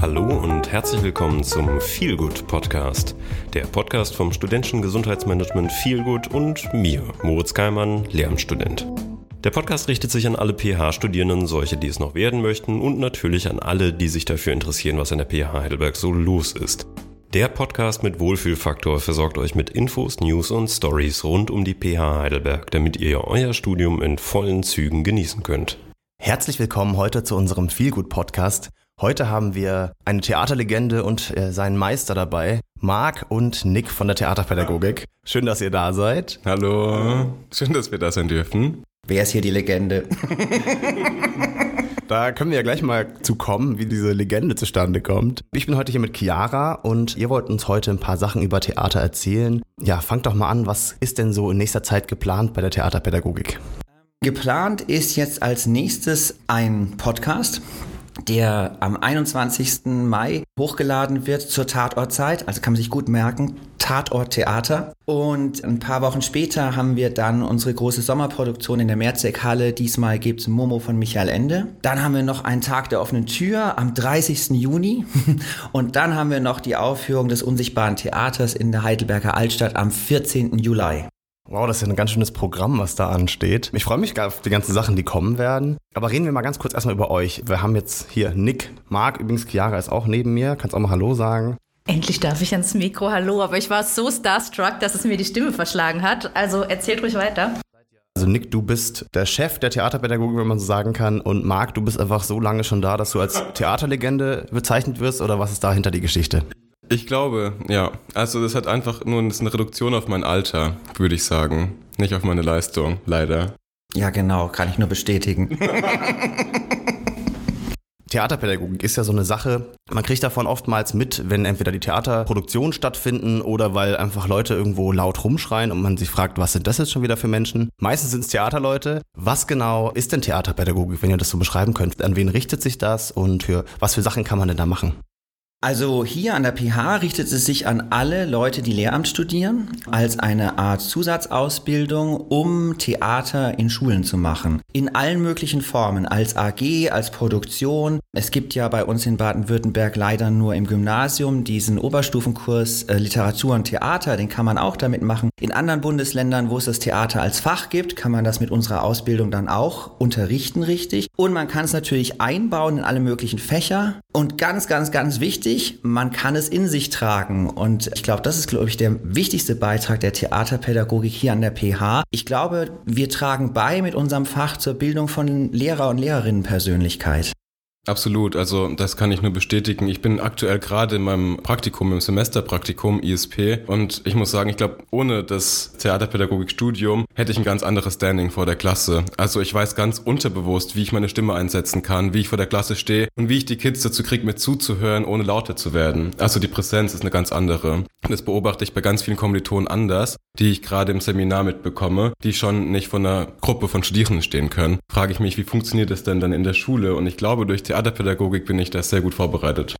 Hallo und herzlich willkommen zum Feelgood Podcast, der Podcast vom studentischen Gesundheitsmanagement Feelgood und mir, Moritz Keimann, Lehramtsstudent. Der Podcast richtet sich an alle PH-Studierenden, solche, die es noch werden möchten und natürlich an alle, die sich dafür interessieren, was an der PH Heidelberg so los ist. Der Podcast mit Wohlfühlfaktor versorgt euch mit Infos, News und Stories rund um die PH Heidelberg, damit ihr euer Studium in vollen Zügen genießen könnt. Herzlich willkommen heute zu unserem Feelgood Podcast. Heute haben wir eine Theaterlegende und äh, seinen Meister dabei, Marc und Nick von der Theaterpädagogik. Schön, dass ihr da seid. Hallo, schön, dass wir da sein dürfen. Wer ist hier die Legende? Da können wir ja gleich mal zu kommen, wie diese Legende zustande kommt. Ich bin heute hier mit Chiara und ihr wollt uns heute ein paar Sachen über Theater erzählen. Ja, fangt doch mal an, was ist denn so in nächster Zeit geplant bei der Theaterpädagogik? Geplant ist jetzt als nächstes ein Podcast der am 21. Mai hochgeladen wird zur Tatortzeit. Also kann man sich gut merken, Tatort Theater. Und ein paar Wochen später haben wir dann unsere große Sommerproduktion in der Mehrzweckhalle. Diesmal gibt es Momo von Michael Ende. Dann haben wir noch einen Tag der offenen Tür am 30. Juni. Und dann haben wir noch die Aufführung des Unsichtbaren Theaters in der Heidelberger Altstadt am 14. Juli. Wow, das ist ja ein ganz schönes Programm, was da ansteht. Ich freue mich auf die ganzen Sachen, die kommen werden. Aber reden wir mal ganz kurz erstmal über euch. Wir haben jetzt hier Nick, Marc, übrigens Chiara ist auch neben mir. Kannst auch mal Hallo sagen. Endlich darf ich ans Mikro, hallo, aber ich war so starstruck, dass es mir die Stimme verschlagen hat. Also erzählt ruhig weiter. Also Nick, du bist der Chef der Theaterpädagogik, wenn man so sagen kann. Und Marc, du bist einfach so lange schon da, dass du als Theaterlegende bezeichnet wirst oder was ist dahinter die Geschichte? Ich glaube, ja. Also das hat einfach nur das ist eine Reduktion auf mein Alter, würde ich sagen. Nicht auf meine Leistung, leider. Ja, genau, kann ich nur bestätigen. Theaterpädagogik ist ja so eine Sache, man kriegt davon oftmals mit, wenn entweder die Theaterproduktionen stattfinden oder weil einfach Leute irgendwo laut rumschreien und man sich fragt, was sind das jetzt schon wieder für Menschen? Meistens sind es Theaterleute. Was genau ist denn Theaterpädagogik, wenn ihr das so beschreiben könnt? An wen richtet sich das und für was für Sachen kann man denn da machen? Also hier an der PH richtet es sich an alle Leute, die Lehramt studieren, als eine Art Zusatzausbildung, um Theater in Schulen zu machen. In allen möglichen Formen, als AG, als Produktion. Es gibt ja bei uns in Baden-Württemberg leider nur im Gymnasium diesen Oberstufenkurs äh, Literatur und Theater, den kann man auch damit machen. In anderen Bundesländern, wo es das Theater als Fach gibt, kann man das mit unserer Ausbildung dann auch unterrichten, richtig. Und man kann es natürlich einbauen in alle möglichen Fächer. Und ganz, ganz, ganz wichtig, man kann es in sich tragen. Und ich glaube, das ist, glaube ich, der wichtigste Beitrag der Theaterpädagogik hier an der PH. Ich glaube, wir tragen bei mit unserem Fach zur Bildung von Lehrer und Lehrerinnenpersönlichkeit. Absolut, also das kann ich nur bestätigen. Ich bin aktuell gerade in meinem Praktikum, im Semesterpraktikum ISP und ich muss sagen, ich glaube, ohne das Theaterpädagogikstudium hätte ich ein ganz anderes Standing vor der Klasse. Also ich weiß ganz unterbewusst, wie ich meine Stimme einsetzen kann, wie ich vor der Klasse stehe und wie ich die Kids dazu kriege, mir zuzuhören, ohne lauter zu werden. Also die Präsenz ist eine ganz andere. Das beobachte ich bei ganz vielen Kommilitonen anders, die ich gerade im Seminar mitbekomme, die schon nicht von einer Gruppe von Studierenden stehen können. Frage ich mich, wie funktioniert das denn dann in der Schule? Und ich glaube, durch Theater Theaterpädagogik bin ich da sehr gut vorbereitet.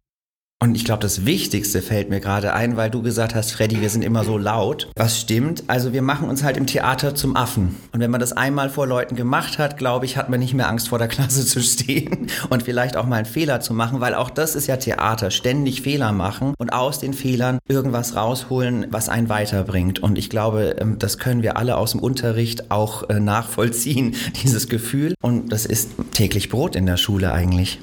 Und ich glaube, das Wichtigste fällt mir gerade ein, weil du gesagt hast, Freddy, wir sind immer so laut. Was stimmt? Also wir machen uns halt im Theater zum Affen. Und wenn man das einmal vor Leuten gemacht hat, glaube ich, hat man nicht mehr Angst vor der Klasse zu stehen und vielleicht auch mal einen Fehler zu machen, weil auch das ist ja Theater. Ständig Fehler machen und aus den Fehlern irgendwas rausholen, was einen weiterbringt. Und ich glaube, ähm, das können wir alle aus dem Unterricht auch äh, nachvollziehen, dieses Gefühl. Und das ist täglich Brot in der Schule eigentlich.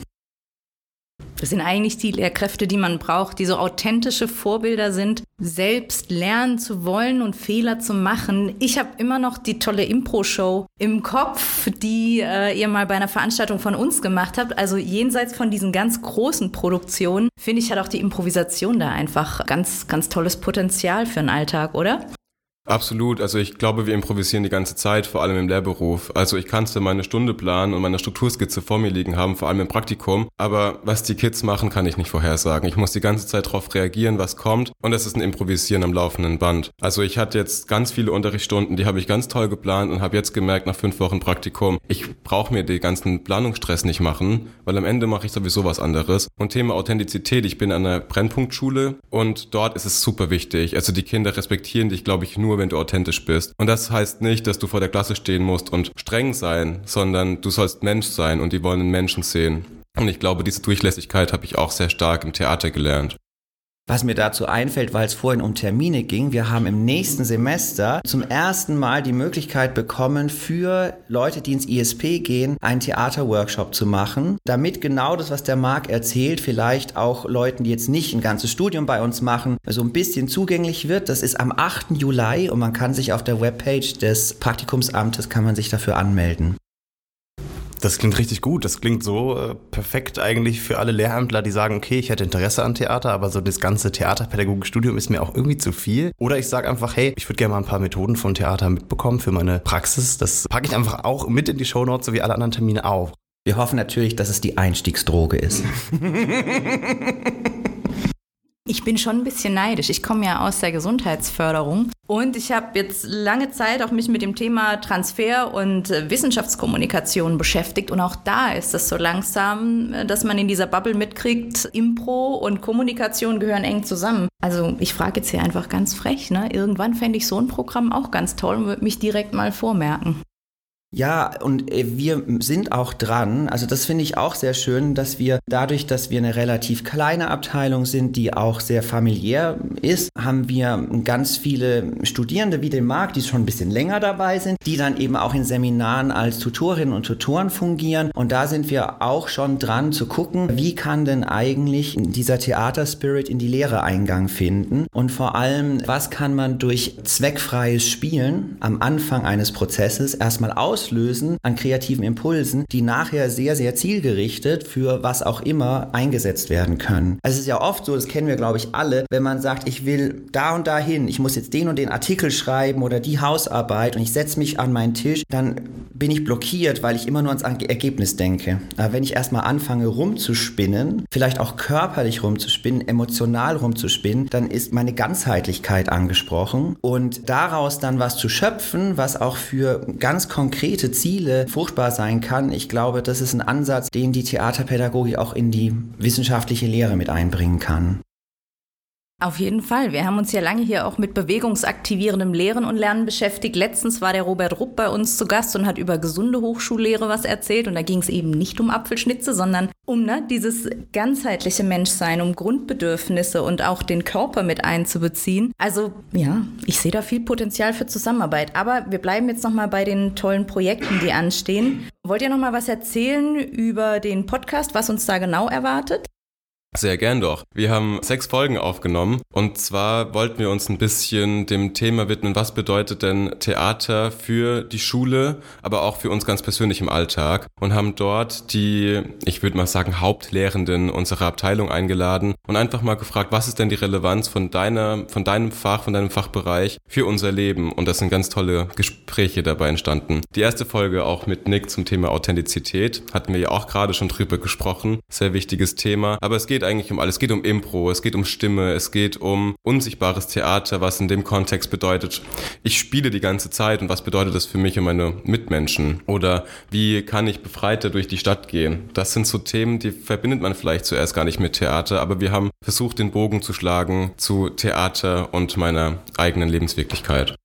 Das sind eigentlich die Lehrkräfte, die man braucht, die so authentische Vorbilder sind, selbst lernen zu wollen und Fehler zu machen. Ich habe immer noch die tolle Impro-Show im Kopf, die äh, ihr mal bei einer Veranstaltung von uns gemacht habt. Also jenseits von diesen ganz großen Produktionen, finde ich, hat auch die Improvisation da einfach ganz, ganz tolles Potenzial für den Alltag, oder? Absolut. Also ich glaube, wir improvisieren die ganze Zeit, vor allem im Lehrberuf. Also ich kannte meine Stunde planen und meine Strukturskizze vor mir liegen haben, vor allem im Praktikum. Aber was die Kids machen, kann ich nicht vorhersagen. Ich muss die ganze Zeit darauf reagieren, was kommt. Und das ist ein Improvisieren am laufenden Band. Also ich hatte jetzt ganz viele Unterrichtsstunden, die habe ich ganz toll geplant und habe jetzt gemerkt, nach fünf Wochen Praktikum, ich brauche mir den ganzen Planungsstress nicht machen, weil am Ende mache ich sowieso was anderes. Und Thema Authentizität, ich bin an einer Brennpunktschule und dort ist es super wichtig. Also die Kinder respektieren dich, glaube ich, nur nur, wenn du authentisch bist. Und das heißt nicht, dass du vor der Klasse stehen musst und streng sein, sondern du sollst Mensch sein und die wollen einen Menschen sehen. Und ich glaube, diese Durchlässigkeit habe ich auch sehr stark im Theater gelernt. Was mir dazu einfällt, weil es vorhin um Termine ging, wir haben im nächsten Semester zum ersten Mal die Möglichkeit bekommen, für Leute, die ins ISP gehen, einen Theaterworkshop zu machen, damit genau das, was der Marc erzählt, vielleicht auch Leuten, die jetzt nicht ein ganzes Studium bei uns machen, so ein bisschen zugänglich wird. Das ist am 8. Juli und man kann sich auf der Webpage des Praktikumsamtes, kann man sich dafür anmelden. Das klingt richtig gut. Das klingt so äh, perfekt eigentlich für alle Lehrämtler, die sagen, okay, ich hätte Interesse an Theater, aber so das ganze Theaterpädagogikstudium ist mir auch irgendwie zu viel. Oder ich sage einfach, hey, ich würde gerne mal ein paar Methoden von Theater mitbekommen für meine Praxis. Das packe ich einfach auch mit in die Shownotes, so wie alle anderen Termine auch. Wir hoffen natürlich, dass es die Einstiegsdroge ist. Ich bin schon ein bisschen neidisch. Ich komme ja aus der Gesundheitsförderung und ich habe jetzt lange Zeit auch mich mit dem Thema Transfer und äh, Wissenschaftskommunikation beschäftigt und auch da ist es so langsam, äh, dass man in dieser Bubble mitkriegt, Impro und Kommunikation gehören eng zusammen. Also ich frage jetzt hier einfach ganz frech, ne? Irgendwann fände ich so ein Programm auch ganz toll und würde mich direkt mal vormerken. Ja, und äh, wir sind auch dran. Also das finde ich auch sehr schön, dass wir dadurch, dass wir eine relativ kleine Abteilung sind, die auch sehr familiär ist, haben wir ganz viele Studierende wie den Marc, die schon ein bisschen länger dabei sind, die dann eben auch in Seminaren als Tutorinnen und Tutoren fungieren. Und da sind wir auch schon dran zu gucken, wie kann denn eigentlich dieser Theaterspirit in die Lehre Eingang finden und vor allem, was kann man durch zweckfreies Spielen am Anfang eines Prozesses erstmal aus auslösen an kreativen Impulsen, die nachher sehr, sehr zielgerichtet für was auch immer eingesetzt werden können. Also es ist ja oft so, das kennen wir, glaube ich, alle, wenn man sagt, ich will da und da hin, ich muss jetzt den und den Artikel schreiben oder die Hausarbeit und ich setze mich an meinen Tisch, dann bin ich blockiert, weil ich immer nur ans Ergebnis denke. Aber wenn ich erstmal anfange rumzuspinnen, vielleicht auch körperlich rumzuspinnen, emotional rumzuspinnen, dann ist meine Ganzheitlichkeit angesprochen und daraus dann was zu schöpfen, was auch für ganz konkret konkrete Ziele fruchtbar sein kann, ich glaube, das ist ein Ansatz, den die Theaterpädagogik auch in die wissenschaftliche Lehre mit einbringen kann. Auf jeden Fall. Wir haben uns ja lange hier auch mit bewegungsaktivierendem Lehren und Lernen beschäftigt. Letztens war der Robert Rupp bei uns zu Gast und hat über gesunde Hochschullehre was erzählt. Und da ging es eben nicht um Apfelschnitze, sondern um ne, dieses ganzheitliche Menschsein, um Grundbedürfnisse und auch den Körper mit einzubeziehen. Also ja, ich sehe da viel Potenzial für Zusammenarbeit. Aber wir bleiben jetzt nochmal bei den tollen Projekten, die anstehen. Wollt ihr nochmal was erzählen über den Podcast, was uns da genau erwartet? Sehr gern doch. Wir haben sechs Folgen aufgenommen. Und zwar wollten wir uns ein bisschen dem Thema widmen, was bedeutet denn Theater für die Schule, aber auch für uns ganz persönlich im Alltag. Und haben dort die, ich würde mal sagen, Hauptlehrenden unserer Abteilung eingeladen und einfach mal gefragt, was ist denn die Relevanz von deiner, von deinem Fach, von deinem Fachbereich für unser Leben? Und das sind ganz tolle Gespräche dabei entstanden. Die erste Folge auch mit Nick zum Thema Authentizität hatten wir ja auch gerade schon drüber gesprochen, sehr wichtiges Thema, aber es geht eigentlich um alles. Es geht um Impro, es geht um Stimme, es geht um unsichtbares Theater, was in dem Kontext bedeutet, ich spiele die ganze Zeit und was bedeutet das für mich und meine Mitmenschen? Oder wie kann ich befreiter durch die Stadt gehen? Das sind so Themen, die verbindet man vielleicht zuerst gar nicht mit Theater, aber wir haben versucht, den Bogen zu schlagen zu Theater und meiner eigenen Lebenswirklichkeit.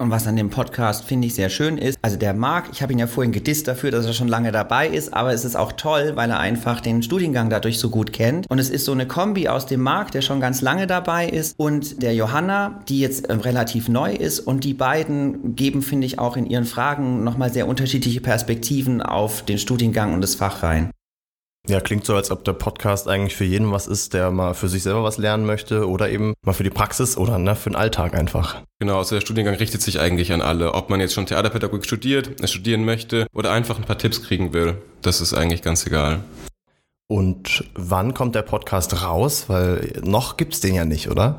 Und was an dem Podcast finde ich sehr schön ist, also der Marc, ich habe ihn ja vorhin gedisst dafür, dass er schon lange dabei ist, aber es ist auch toll, weil er einfach den Studiengang dadurch so gut kennt. Und es ist so eine Kombi aus dem Marc, der schon ganz lange dabei ist, und der Johanna, die jetzt äh, relativ neu ist. Und die beiden geben, finde ich, auch in ihren Fragen nochmal sehr unterschiedliche Perspektiven auf den Studiengang und das Fach rein. Ja, klingt so, als ob der Podcast eigentlich für jeden was ist, der mal für sich selber was lernen möchte oder eben mal für die Praxis oder ne, für den Alltag einfach. Genau, also der Studiengang richtet sich eigentlich an alle. Ob man jetzt schon Theaterpädagogik studiert, studieren möchte oder einfach ein paar Tipps kriegen will, das ist eigentlich ganz egal. Und wann kommt der Podcast raus? Weil noch gibt's den ja nicht, oder?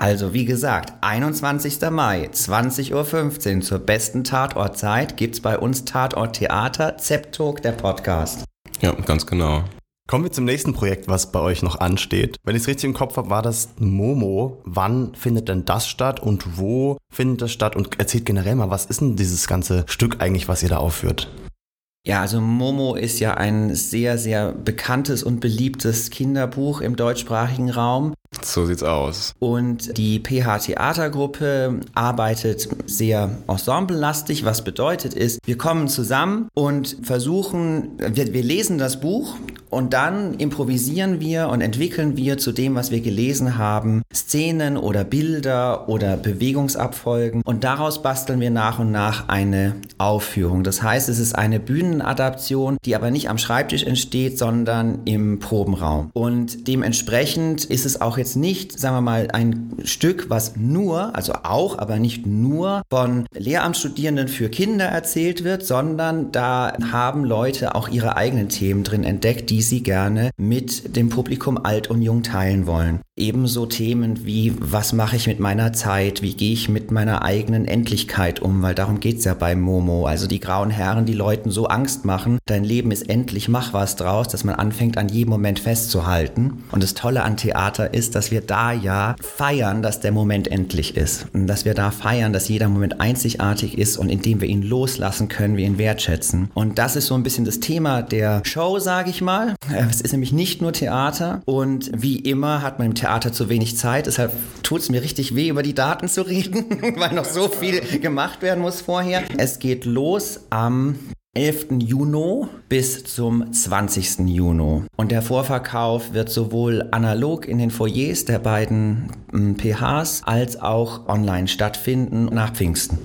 Also wie gesagt, 21. Mai, 20.15 Uhr zur besten Tatortzeit gibt's bei uns Tatort Theater, Zeptalk, der Podcast. Ja, ganz genau. Kommen wir zum nächsten Projekt, was bei euch noch ansteht. Wenn ich es richtig im Kopf habe, war das Momo. Wann findet denn das statt und wo findet das statt? Und erzählt generell mal, was ist denn dieses ganze Stück eigentlich, was ihr da aufführt? Ja, also Momo ist ja ein sehr, sehr bekanntes und beliebtes Kinderbuch im deutschsprachigen Raum. So sieht's aus. Und die PH Theatergruppe arbeitet sehr ensemblelastig, was bedeutet ist, wir kommen zusammen und versuchen, wir, wir lesen das Buch und dann improvisieren wir und entwickeln wir zu dem, was wir gelesen haben, Szenen oder Bilder oder Bewegungsabfolgen und daraus basteln wir nach und nach eine Aufführung. Das heißt, es ist eine Bühnenadaption, die aber nicht am Schreibtisch entsteht, sondern im Probenraum. Und dementsprechend ist es auch jetzt nicht, sagen wir mal, ein Stück, was nur, also auch, aber nicht nur von Lehramtsstudierenden für Kinder erzählt wird, sondern da haben Leute auch ihre eigenen Themen drin entdeckt, die sie gerne mit dem Publikum alt und jung teilen wollen. Ebenso Themen wie, was mache ich mit meiner Zeit, wie gehe ich mit meiner eigenen Endlichkeit um, weil darum geht es ja bei Momo. Also die grauen Herren, die Leuten so Angst machen, dein Leben ist endlich, mach was draus, dass man anfängt, an jedem Moment festzuhalten. Und das Tolle an Theater ist, dass wir da ja feiern, dass der Moment endlich ist. Und dass wir da feiern, dass jeder Moment einzigartig ist und indem wir ihn loslassen, können wir ihn wertschätzen. Und das ist so ein bisschen das Thema der Show, sage ich mal. Es ist nämlich nicht nur Theater und wie immer hat man im Theater zu wenig Zeit. Deshalb tut es mir richtig weh, über die Daten zu reden, weil noch so viel gemacht werden muss vorher. Es geht los am 11. Juni bis zum 20. Juni. Und der Vorverkauf wird sowohl analog in den Foyers der beiden PHs als auch online stattfinden nach Pfingsten.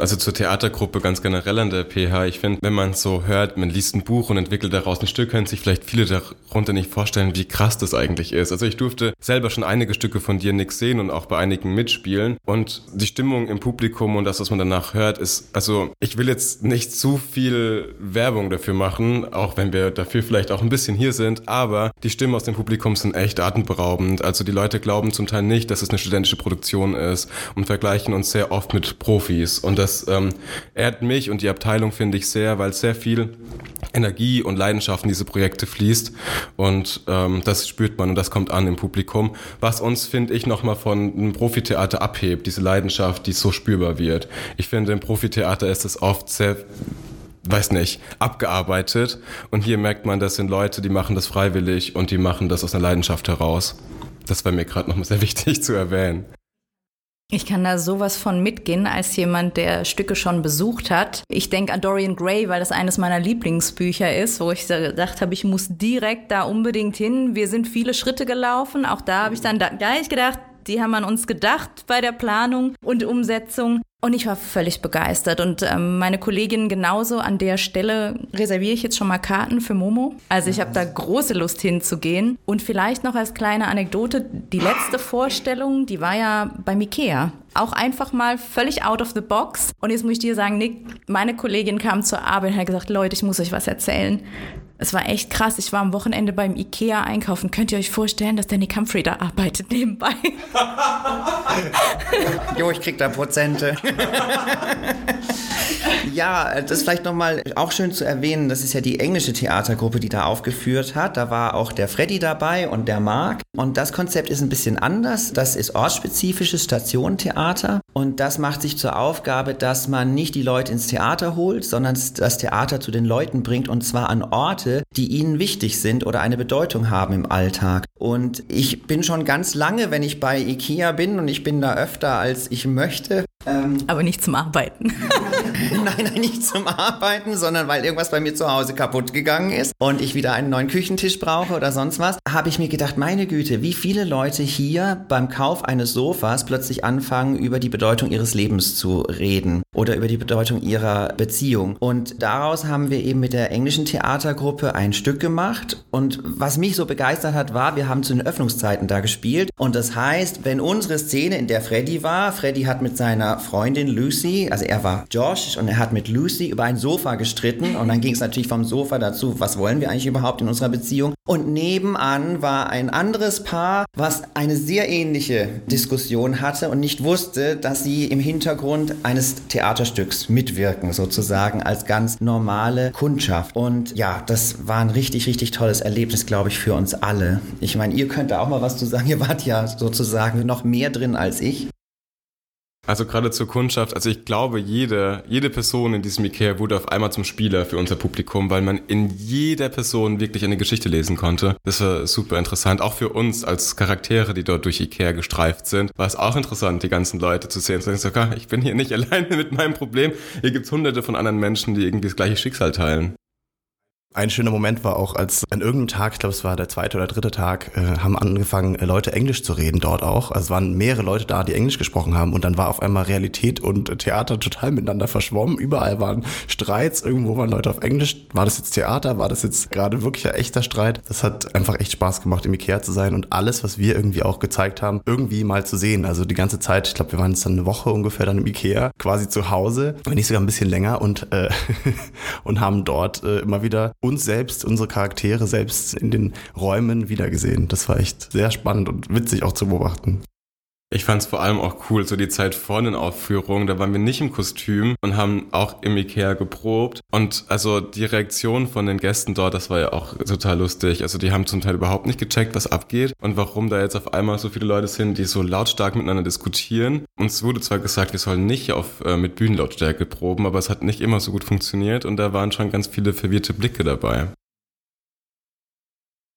Also zur Theatergruppe ganz generell an der PH. Ich finde, wenn man so hört, man liest ein Buch und entwickelt daraus ein Stück, können sich vielleicht viele darunter nicht vorstellen, wie krass das eigentlich ist. Also ich durfte selber schon einige Stücke von dir nix sehen und auch bei einigen mitspielen. Und die Stimmung im Publikum und das, was man danach hört, ist, also ich will jetzt nicht zu viel Werbung dafür machen, auch wenn wir dafür vielleicht auch ein bisschen hier sind, aber die Stimmen aus dem Publikum sind echt atemberaubend. Also die Leute glauben zum Teil nicht, dass es eine studentische Produktion ist und vergleichen uns sehr oft mit Profis. Und das ähm, ehrt mich und die Abteilung finde ich sehr, weil sehr viel Energie und Leidenschaft in diese Projekte fließt und ähm, das spürt man und das kommt an im Publikum, was uns, finde ich, nochmal von einem Profitheater abhebt, diese Leidenschaft, die so spürbar wird. Ich finde, im Profitheater ist es oft sehr weiß nicht, abgearbeitet. Und hier merkt man, das sind Leute, die machen das freiwillig und die machen das aus einer Leidenschaft heraus. Das war mir gerade nochmal sehr wichtig zu erwähnen. Ich kann da sowas von mitgehen, als jemand, der Stücke schon besucht hat. Ich denke an Dorian Gray, weil das eines meiner Lieblingsbücher ist, wo ich gedacht habe, ich muss direkt da unbedingt hin. Wir sind viele Schritte gelaufen. Auch da habe ich dann da gleich gedacht, die haben an uns gedacht bei der Planung und Umsetzung. Und ich war völlig begeistert. Und ähm, meine Kollegin genauso an der Stelle reserviere ich jetzt schon mal Karten für Momo. Also ich habe da große Lust hinzugehen. Und vielleicht noch als kleine Anekdote, die letzte Vorstellung, die war ja beim Ikea. Auch einfach mal völlig out of the box. Und jetzt muss ich dir sagen, Nick, meine Kollegin kam zur Arbeit und hat gesagt, Leute, ich muss euch was erzählen. Es war echt krass. Ich war am Wochenende beim Ikea einkaufen. Könnt ihr euch vorstellen, dass Nick Humphrey da arbeitet nebenbei? jo, ich krieg da Prozente. ja, das ist vielleicht nochmal auch schön zu erwähnen. Das ist ja die englische Theatergruppe, die da aufgeführt hat. Da war auch der Freddy dabei und der Marc. Und das Konzept ist ein bisschen anders. Das ist ortsspezifisches Stationentheater. Und das macht sich zur Aufgabe, dass man nicht die Leute ins Theater holt, sondern das Theater zu den Leuten bringt und zwar an Orte, die ihnen wichtig sind oder eine Bedeutung haben im Alltag. Und ich bin schon ganz lange, wenn ich bei IKEA bin und ich bin da öfter als ich möchte, ähm, Aber nicht zum Arbeiten. nein, nein, nicht zum Arbeiten, sondern weil irgendwas bei mir zu Hause kaputt gegangen ist und ich wieder einen neuen Küchentisch brauche oder sonst was, habe ich mir gedacht, meine Güte, wie viele Leute hier beim Kauf eines Sofas plötzlich anfangen, über die Bedeutung ihres Lebens zu reden oder über die Bedeutung ihrer Beziehung. Und daraus haben wir eben mit der englischen Theatergruppe ein Stück gemacht. Und was mich so begeistert hat, war, wir haben zu den Öffnungszeiten da gespielt. Und das heißt, wenn unsere Szene, in der Freddy war, Freddy hat mit seiner Freundin Lucy, also er war Josh und er hat mit Lucy über ein Sofa gestritten und dann ging es natürlich vom Sofa dazu, was wollen wir eigentlich überhaupt in unserer Beziehung? Und nebenan war ein anderes Paar, was eine sehr ähnliche Diskussion hatte und nicht wusste, dass sie im Hintergrund eines Theaterstücks mitwirken, sozusagen als ganz normale Kundschaft. Und ja, das war ein richtig, richtig tolles Erlebnis, glaube ich, für uns alle. Ich meine, ihr könnt da auch mal was zu sagen. Ihr wart ja sozusagen noch mehr drin als ich. Also gerade zur Kundschaft, also ich glaube, jede, jede Person in diesem Ikea wurde auf einmal zum Spieler für unser Publikum, weil man in jeder Person wirklich eine Geschichte lesen konnte. Das war super interessant. Auch für uns als Charaktere, die dort durch Ikea gestreift sind, war es auch interessant, die ganzen Leute zu sehen. Sagen, ich bin hier nicht alleine mit meinem Problem. Hier gibt es hunderte von anderen Menschen, die irgendwie das gleiche Schicksal teilen. Ein schöner Moment war auch, als an irgendeinem Tag, ich glaube es war der zweite oder dritte Tag, äh, haben angefangen, äh, Leute Englisch zu reden dort auch. Also es waren mehrere Leute da, die Englisch gesprochen haben und dann war auf einmal Realität und Theater total miteinander verschwommen. Überall waren Streits, irgendwo waren Leute auf Englisch. War das jetzt Theater? War das jetzt gerade wirklich ein echter Streit? Das hat einfach echt Spaß gemacht, im Ikea zu sein und alles, was wir irgendwie auch gezeigt haben, irgendwie mal zu sehen. Also die ganze Zeit, ich glaube, wir waren jetzt dann eine Woche ungefähr dann im Ikea, quasi zu Hause, wenn nicht sogar ein bisschen länger und, äh, und haben dort äh, immer wieder uns selbst, unsere Charaktere selbst in den Räumen wiedergesehen. Das war echt sehr spannend und witzig auch zu beobachten. Ich fand es vor allem auch cool, so die Zeit vor den Aufführungen, da waren wir nicht im Kostüm und haben auch im Ikea geprobt. Und also die Reaktion von den Gästen dort, das war ja auch total lustig. Also die haben zum Teil überhaupt nicht gecheckt, was abgeht und warum da jetzt auf einmal so viele Leute sind, die so lautstark miteinander diskutieren. Uns wurde zwar gesagt, wir sollen nicht auf äh, mit Bühnenlautstärke proben, aber es hat nicht immer so gut funktioniert und da waren schon ganz viele verwirrte Blicke dabei.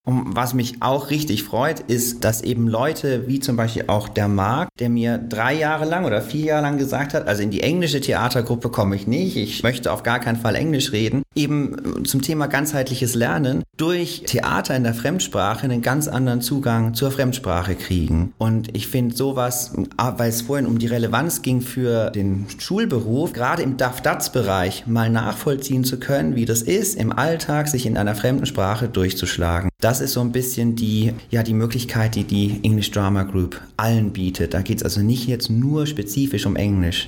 Und was mich auch richtig freut, ist, dass eben Leute wie zum Beispiel auch der Marc, der mir drei Jahre lang oder vier Jahre lang gesagt hat, also in die englische Theatergruppe komme ich nicht, ich möchte auf gar keinen Fall Englisch reden, eben zum Thema ganzheitliches Lernen durch Theater in der Fremdsprache einen ganz anderen Zugang zur Fremdsprache kriegen. Und ich finde sowas, weil es vorhin um die Relevanz ging für den Schulberuf, gerade im DAF-DATS-Bereich mal nachvollziehen zu können, wie das ist, im Alltag sich in einer fremden Sprache durchzuschlagen. Das ist so ein bisschen die, ja, die Möglichkeit, die die English Drama Group allen bietet. Da geht es also nicht jetzt nur spezifisch um Englisch.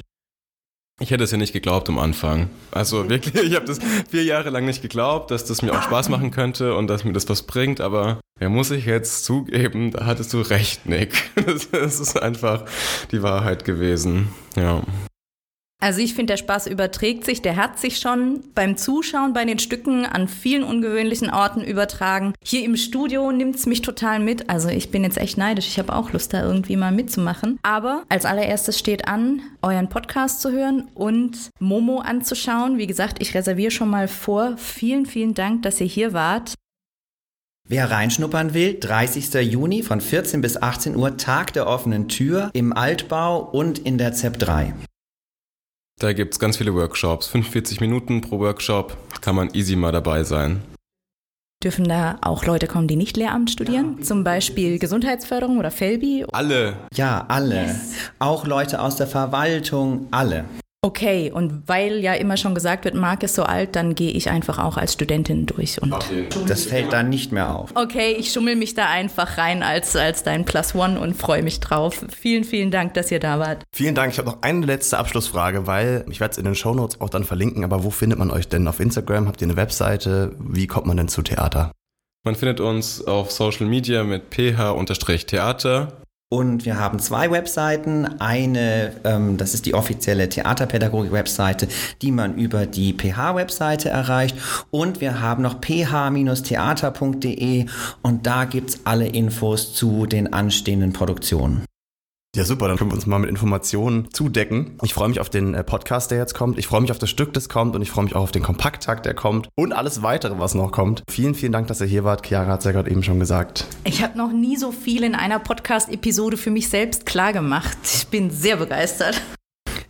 Ich hätte es ja nicht geglaubt am Anfang. Also wirklich, ich habe das vier Jahre lang nicht geglaubt, dass das mir auch Spaß machen könnte und dass mir das was bringt, aber ja, muss ich jetzt zugeben, da hattest du recht, Nick. Das ist einfach die Wahrheit gewesen. Ja. Also ich finde, der Spaß überträgt sich, der hat sich schon beim Zuschauen bei den Stücken an vielen ungewöhnlichen Orten übertragen. Hier im Studio nimmt es mich total mit. Also ich bin jetzt echt neidisch. Ich habe auch Lust, da irgendwie mal mitzumachen. Aber als allererstes steht an, euren Podcast zu hören und Momo anzuschauen. Wie gesagt, ich reserviere schon mal vor. Vielen, vielen Dank, dass ihr hier wart. Wer reinschnuppern will, 30. Juni von 14 bis 18 Uhr, Tag der offenen Tür im Altbau und in der ZEP 3. Da gibt es ganz viele Workshops. 45 Minuten pro Workshop kann man easy mal dabei sein. Dürfen da auch Leute kommen, die nicht Lehramt studieren? Ja. Zum Beispiel Gesundheitsförderung oder Felbi? Alle. Ja, alle. Yes. Auch Leute aus der Verwaltung, alle. Okay, und weil ja immer schon gesagt wird, Marc ist so alt, dann gehe ich einfach auch als Studentin durch. Und das fällt dann nicht mehr auf. Okay, ich schummel mich da einfach rein als, als dein Plus One und freue mich drauf. Vielen, vielen Dank, dass ihr da wart. Vielen Dank. Ich habe noch eine letzte Abschlussfrage, weil ich werde es in den Shownotes auch dann verlinken, aber wo findet man euch denn auf Instagram? Habt ihr eine Webseite? Wie kommt man denn zu Theater? Man findet uns auf Social Media mit ph-theater und wir haben zwei Webseiten. Eine, ähm, das ist die offizielle Theaterpädagogik-Webseite, die man über die PH-Webseite erreicht. Und wir haben noch ph-theater.de und da gibt's alle Infos zu den anstehenden Produktionen. Ja, super, dann können wir uns mal mit Informationen zudecken. Ich freue mich auf den äh, Podcast, der jetzt kommt. Ich freue mich auf das Stück, das kommt und ich freue mich auch auf den Kompakttakt, der kommt und alles weitere, was noch kommt. Vielen, vielen Dank, dass ihr hier wart. Chiara hat es ja gerade eben schon gesagt. Ich habe noch nie so viel in einer Podcast-Episode für mich selbst klargemacht. Ich bin sehr begeistert.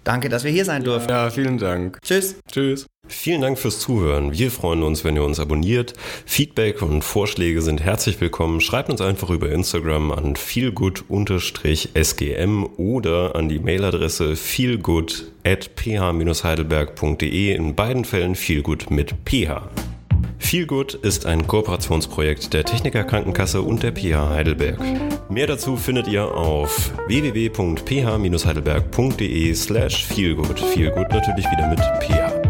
Danke, dass wir hier sein durften. Ja, vielen Dank. Tschüss. Tschüss. Vielen Dank fürs Zuhören. Wir freuen uns, wenn ihr uns abonniert. Feedback und Vorschläge sind herzlich willkommen. Schreibt uns einfach über Instagram an feelgood-sgm oder an die Mailadresse feelgood at ph-heidelberg.de. In beiden Fällen feelgood mit ph. Feelgood ist ein Kooperationsprojekt der Techniker Krankenkasse und der PH Heidelberg. Mehr dazu findet ihr auf www.ph-heidelberg.de slash feelgood. Feelgood natürlich wieder mit ph.